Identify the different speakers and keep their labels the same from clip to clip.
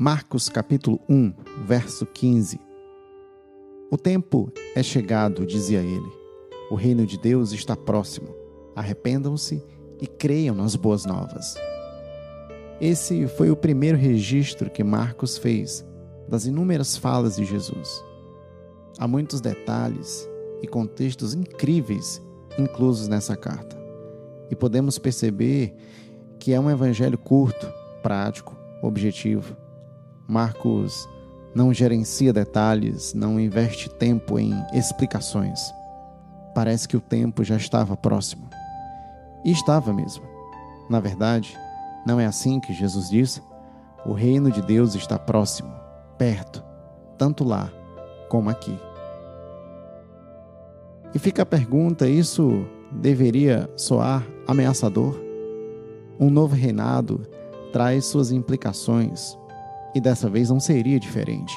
Speaker 1: Marcos capítulo 1, verso 15. O tempo é chegado, dizia ele. O reino de Deus está próximo. Arrependam-se e creiam nas boas novas. Esse foi o primeiro registro que Marcos fez das inúmeras falas de Jesus. Há muitos detalhes e contextos incríveis inclusos nessa carta. E podemos perceber que é um evangelho curto, prático, objetivo Marcos não gerencia detalhes, não investe tempo em explicações. Parece que o tempo já estava próximo. E estava mesmo. Na verdade, não é assim que Jesus diz? O reino de Deus está próximo, perto, tanto lá como aqui. E fica a pergunta: isso deveria soar ameaçador? Um novo reinado traz suas implicações, e dessa vez não seria diferente.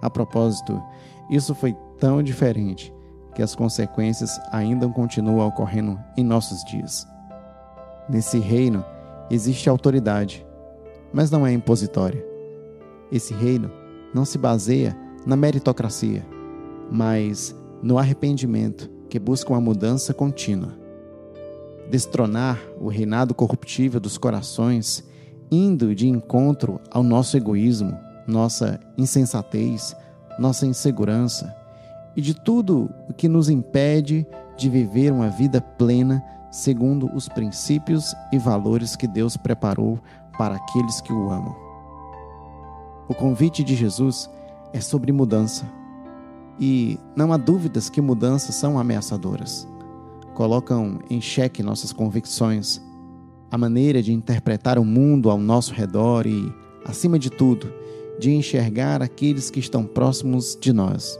Speaker 1: A propósito, isso foi tão diferente que as consequências ainda continuam ocorrendo em nossos dias. Nesse reino existe autoridade, mas não é impositória. Esse reino não se baseia na meritocracia, mas no arrependimento que busca uma mudança contínua. Destronar o reinado corruptível dos corações indo de encontro ao nosso egoísmo, nossa insensatez, nossa insegurança e de tudo o que nos impede de viver uma vida plena segundo os princípios e valores que Deus preparou para aqueles que o amam. O convite de Jesus é sobre mudança. E não há dúvidas que mudanças são ameaçadoras. Colocam em xeque nossas convicções, a maneira de interpretar o mundo ao nosso redor e, acima de tudo, de enxergar aqueles que estão próximos de nós.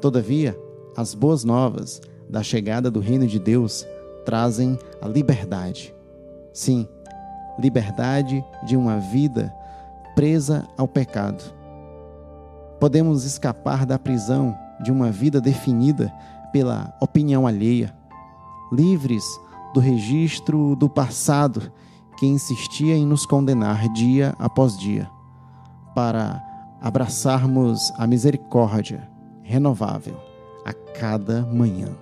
Speaker 1: Todavia, as boas novas da chegada do Reino de Deus trazem a liberdade. Sim, liberdade de uma vida presa ao pecado. Podemos escapar da prisão de uma vida definida pela opinião alheia, livres do registro do passado que insistia em nos condenar dia após dia, para abraçarmos a misericórdia renovável a cada manhã.